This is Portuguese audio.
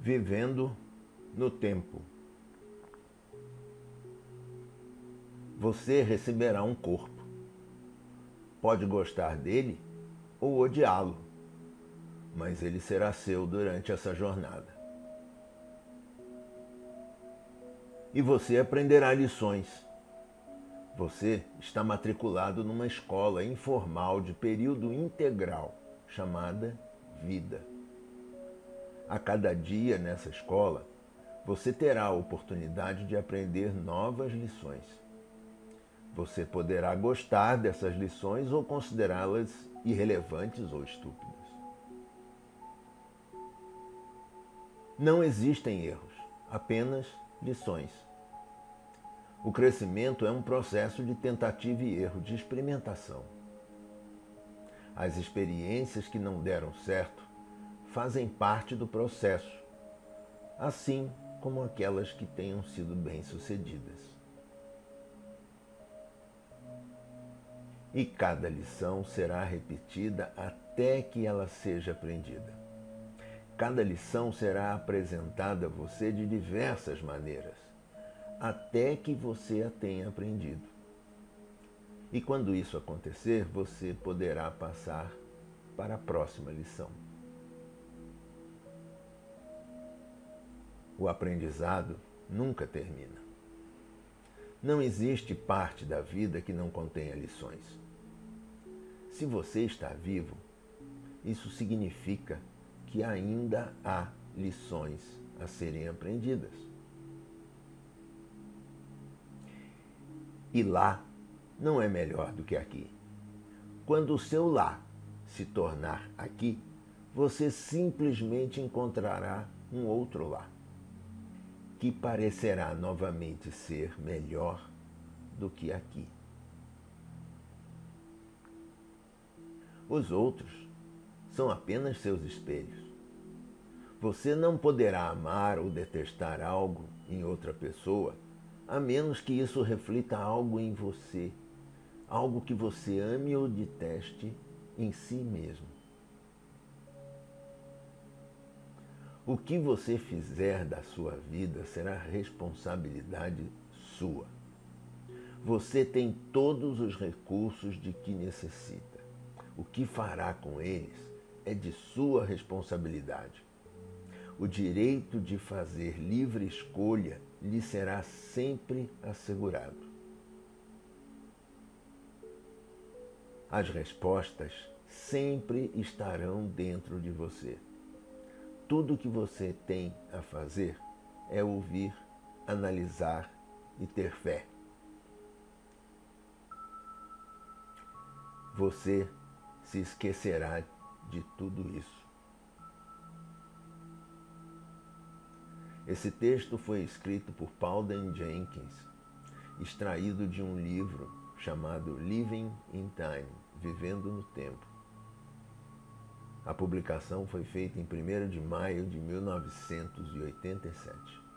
vivendo no tempo. Você receberá um corpo. Pode gostar dele ou odiá-lo, mas ele será seu durante essa jornada. E você aprenderá lições. Você está matriculado numa escola informal de período integral chamada vida. A cada dia nessa escola, você terá a oportunidade de aprender novas lições. Você poderá gostar dessas lições ou considerá-las irrelevantes ou estúpidas. Não existem erros, apenas lições. O crescimento é um processo de tentativa e erro, de experimentação. As experiências que não deram certo fazem parte do processo, assim como aquelas que tenham sido bem-sucedidas. E cada lição será repetida até que ela seja aprendida. Cada lição será apresentada a você de diversas maneiras, até que você a tenha aprendido. E quando isso acontecer, você poderá passar para a próxima lição. O aprendizado nunca termina. Não existe parte da vida que não contenha lições. Se você está vivo, isso significa que ainda há lições a serem aprendidas. E lá não é melhor do que aqui. Quando o seu lá se tornar aqui, você simplesmente encontrará um outro lá que parecerá novamente ser melhor do que aqui. Os outros são apenas seus espelhos. Você não poderá amar ou detestar algo em outra pessoa a menos que isso reflita algo em você, algo que você ame ou deteste em si mesmo. O que você fizer da sua vida será responsabilidade sua. Você tem todos os recursos de que necessita. O que fará com eles é de sua responsabilidade. O direito de fazer livre escolha lhe será sempre assegurado. As respostas sempre estarão dentro de você. Tudo que você tem a fazer é ouvir, analisar e ter fé. Você se esquecerá de tudo isso. Esse texto foi escrito por Paul Dan Jenkins, extraído de um livro chamado Living in Time Vivendo no Tempo a publicação foi feita em 1 de maio de 1987.